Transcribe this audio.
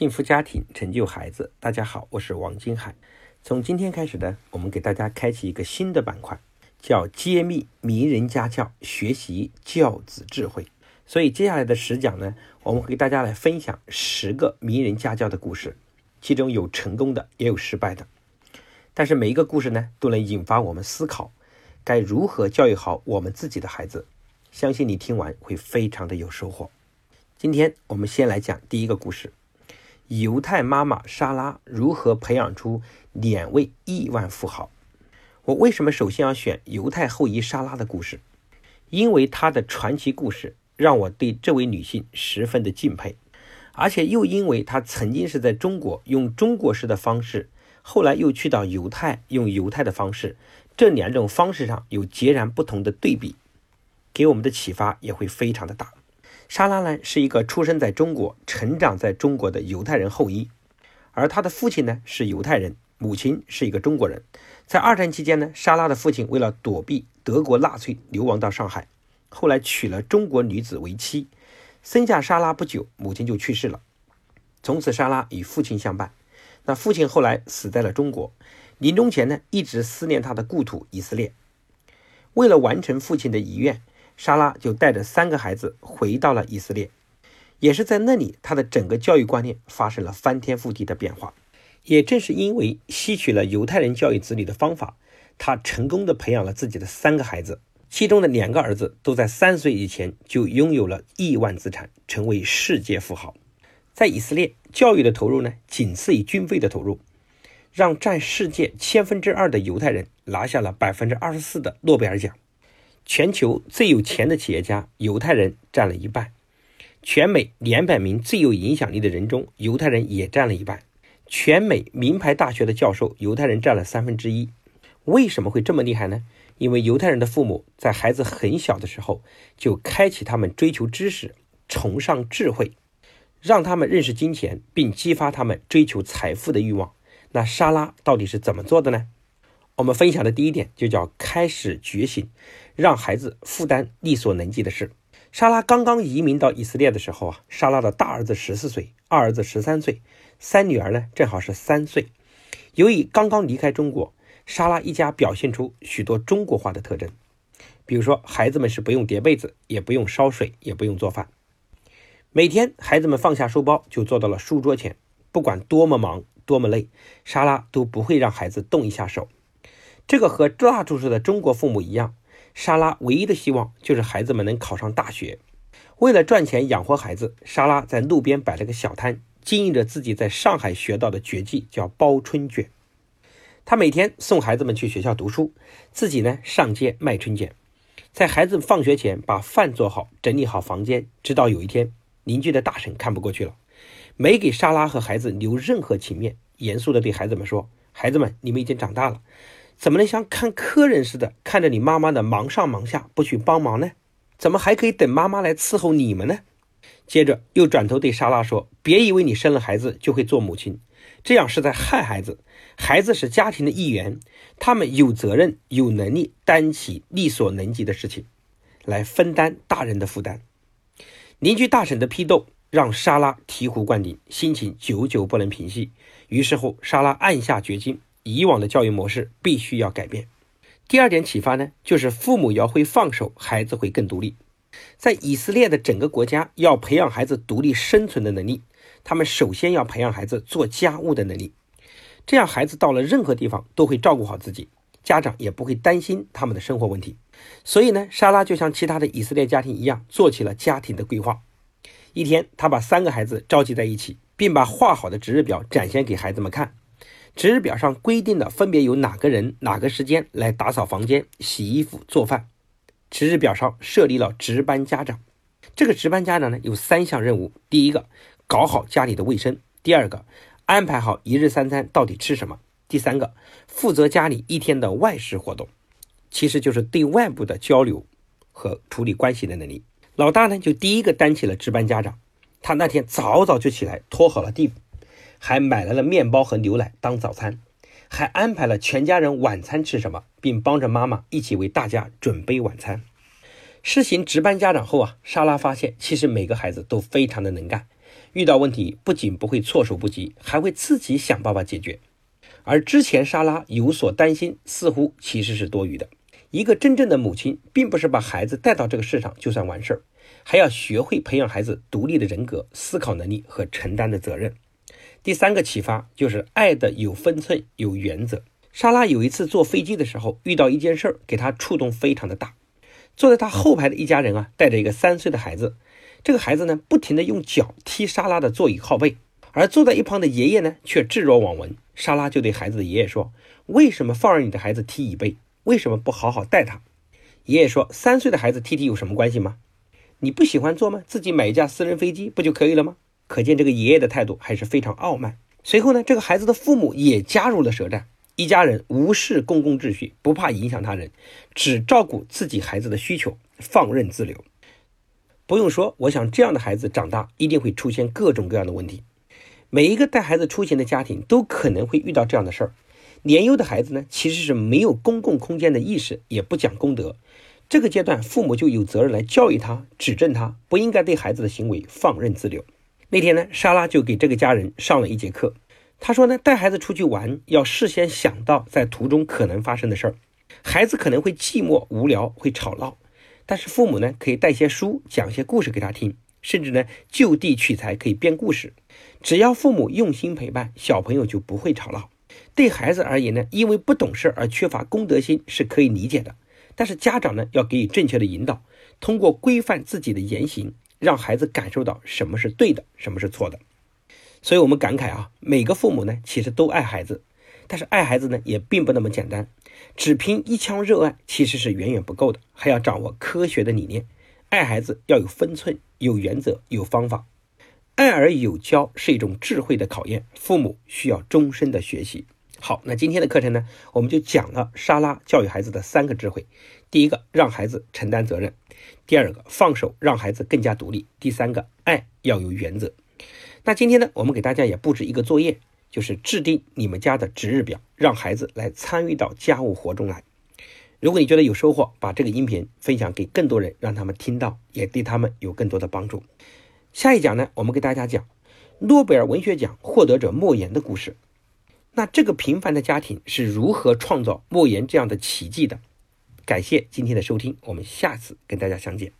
幸福家庭成就孩子。大家好，我是王金海。从今天开始呢，我们给大家开启一个新的板块，叫揭秘名人家教，学习教子智慧。所以接下来的十讲呢，我们会给大家来分享十个名人家教的故事，其中有成功的，也有失败的。但是每一个故事呢，都能引发我们思考，该如何教育好我们自己的孩子。相信你听完会非常的有收获。今天我们先来讲第一个故事。犹太妈妈莎拉如何培养出两位亿万富豪？我为什么首先要选犹太后裔莎拉的故事？因为她的传奇故事让我对这位女性十分的敬佩，而且又因为她曾经是在中国用中国式的方式，后来又去到犹太用犹太的方式，这两种方式上有截然不同的对比，给我们的启发也会非常的大。莎拉呢是一个出生在中国、成长在中国的犹太人后裔，而他的父亲呢是犹太人，母亲是一个中国人。在二战期间呢，莎拉的父亲为了躲避德国纳粹，流亡到上海，后来娶了中国女子为妻，生下莎拉不久，母亲就去世了。从此，莎拉与父亲相伴。那父亲后来死在了中国，临终前呢，一直思念他的故土以色列。为了完成父亲的遗愿。莎拉就带着三个孩子回到了以色列，也是在那里，她的整个教育观念发生了翻天覆地的变化。也正是因为吸取了犹太人教育子女的方法，她成功的培养了自己的三个孩子，其中的两个儿子都在三岁以前就拥有了亿万资产，成为世界富豪。在以色列，教育的投入呢，仅次于军费的投入，让占世界千分之二的犹太人拿下了百分之二十四的诺贝尔奖。全球最有钱的企业家，犹太人占了一半。全美两百名最有影响力的人中，犹太人也占了一半。全美名牌大学的教授，犹太人占了三分之一。为什么会这么厉害呢？因为犹太人的父母在孩子很小的时候就开启他们追求知识、崇尚智慧，让他们认识金钱，并激发他们追求财富的欲望。那莎拉到底是怎么做的呢？我们分享的第一点就叫开始觉醒，让孩子负担力所能及的事。莎拉刚刚移民到以色列的时候啊，莎拉的大儿子十四岁，二儿子十三岁，三女儿呢正好是三岁。由于刚刚离开中国，莎拉一家表现出许多中国化的特征，比如说孩子们是不用叠被子，也不用烧水，也不用做饭。每天孩子们放下书包就坐到了书桌前，不管多么忙多么累，莎拉都不会让孩子动一下手。这个和大多数的中国父母一样，莎拉唯一的希望就是孩子们能考上大学。为了赚钱养活孩子，莎拉在路边摆了个小摊，经营着自己在上海学到的绝技，叫包春卷。他每天送孩子们去学校读书，自己呢上街卖春卷。在孩子放学前把饭做好，整理好房间。直到有一天，邻居的大婶看不过去了，没给莎拉和孩子留任何情面，严肃地对孩子们说：“孩子们，你们已经长大了。”怎么能像看客人似的看着你妈妈的忙上忙下不去帮忙呢？怎么还可以等妈妈来伺候你们呢？接着又转头对莎拉说：“别以为你生了孩子就会做母亲，这样是在害孩子。孩子是家庭的一员，他们有责任、有能力担起力所能及的事情，来分担大人的负担。”邻居大婶的批斗让莎拉醍醐灌顶，心情久久不能平息。于是乎，莎拉暗下决心。以往的教育模式必须要改变。第二点启发呢，就是父母要会放手，孩子会更独立。在以色列的整个国家，要培养孩子独立生存的能力，他们首先要培养孩子做家务的能力。这样，孩子到了任何地方都会照顾好自己，家长也不会担心他们的生活问题。所以呢，莎拉就像其他的以色列家庭一样，做起了家庭的规划。一天，他把三个孩子召集在一起，并把画好的值日表展现给孩子们看。值日表上规定的分别由哪个人、哪个时间来打扫房间、洗衣服、做饭。值日表上设立了值班家长。这个值班家长呢，有三项任务：第一个，搞好家里的卫生；第二个，安排好一日三餐到底吃什么；第三个，负责家里一天的外事活动。其实就是对外部的交流和处理关系的能力。老大呢，就第一个担起了值班家长。他那天早早就起来拖好了地。还买来了面包和牛奶当早餐，还安排了全家人晚餐吃什么，并帮着妈妈一起为大家准备晚餐。实行值班家长后啊，莎拉发现其实每个孩子都非常的能干，遇到问题不仅不会措手不及，还会自己想办法解决。而之前莎拉有所担心，似乎其实是多余的。一个真正的母亲，并不是把孩子带到这个世上就算完事儿，还要学会培养孩子独立的人格、思考能力和承担的责任。第三个启发就是爱的有分寸、有原则。莎拉有一次坐飞机的时候，遇到一件事儿，给她触动非常的大。坐在她后排的一家人啊，带着一个三岁的孩子，这个孩子呢，不停的用脚踢莎拉的座椅靠背，而坐在一旁的爷爷呢，却置若罔闻。莎拉就对孩子的爷爷说：“为什么放任你的孩子踢椅背？为什么不好好带他？”爷爷说：“三岁的孩子踢踢有什么关系吗？你不喜欢坐吗？自己买一架私人飞机不就可以了吗？”可见这个爷爷的态度还是非常傲慢。随后呢，这个孩子的父母也加入了舌战，一家人无视公共秩序，不怕影响他人，只照顾自己孩子的需求，放任自流。不用说，我想这样的孩子长大一定会出现各种各样的问题。每一个带孩子出行的家庭都可能会遇到这样的事儿。年幼的孩子呢，其实是没有公共空间的意识，也不讲公德。这个阶段，父母就有责任来教育他、指正他，不应该对孩子的行为放任自流。那天呢，莎拉就给这个家人上了一节课。她说呢，带孩子出去玩要事先想到在途中可能发生的事儿。孩子可能会寂寞无聊，会吵闹，但是父母呢，可以带些书，讲些故事给他听，甚至呢，就地取材，可以编故事。只要父母用心陪伴，小朋友就不会吵闹。对孩子而言呢，因为不懂事而缺乏公德心是可以理解的。但是家长呢，要给予正确的引导，通过规范自己的言行，让孩子感受到什么是对的，什么是错的。所以，我们感慨啊，每个父母呢，其实都爱孩子，但是爱孩子呢，也并不那么简单。只凭一腔热爱其实是远远不够的，还要掌握科学的理念。爱孩子要有分寸、有原则、有方法。爱而有教是一种智慧的考验，父母需要终身的学习。好，那今天的课程呢，我们就讲了莎拉教育孩子的三个智慧：第一个，让孩子承担责任；第二个，放手让孩子更加独立；第三个，爱要有原则。那今天呢，我们给大家也布置一个作业，就是制定你们家的值日表，让孩子来参与到家务活中来。如果你觉得有收获，把这个音频分享给更多人，让他们听到，也对他们有更多的帮助。下一讲呢，我们给大家讲诺贝尔文学奖获得者莫言的故事。那这个平凡的家庭是如何创造莫言这样的奇迹的？感谢今天的收听，我们下次跟大家相见。